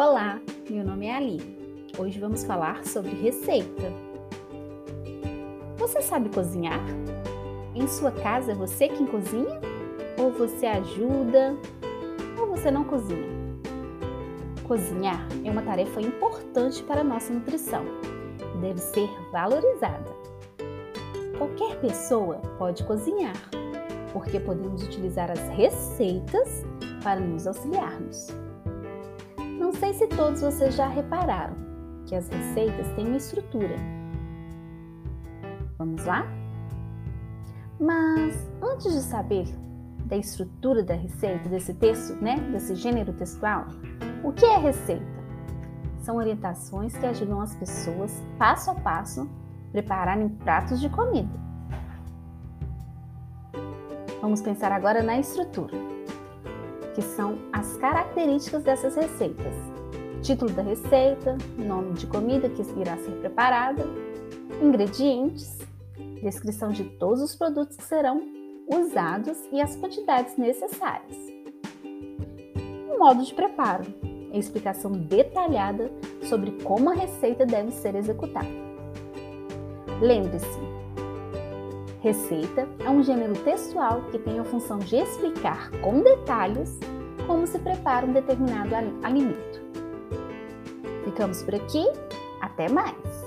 Olá, meu nome é Ali. Hoje vamos falar sobre receita. Você sabe cozinhar? Em sua casa é você quem cozinha? Ou você ajuda? Ou você não cozinha? Cozinhar é uma tarefa importante para a nossa nutrição e deve ser valorizada. Qualquer pessoa pode cozinhar, porque podemos utilizar as receitas para nos auxiliarmos. Não sei se todos vocês já repararam que as receitas têm uma estrutura. Vamos lá? Mas antes de saber da estrutura da receita, desse texto, né, desse gênero textual, o que é receita? São orientações que ajudam as pessoas passo a passo prepararem pratos de comida. Vamos pensar agora na estrutura que são as características dessas receitas. Título da receita, nome de comida que irá ser preparada, ingredientes, descrição de todos os produtos que serão usados e as quantidades necessárias. O modo de preparo, explicação detalhada sobre como a receita deve ser executada. Lembre-se, Receita é um gênero textual que tem a função de explicar com detalhes como se prepara um determinado alimento. Ficamos por aqui, até mais!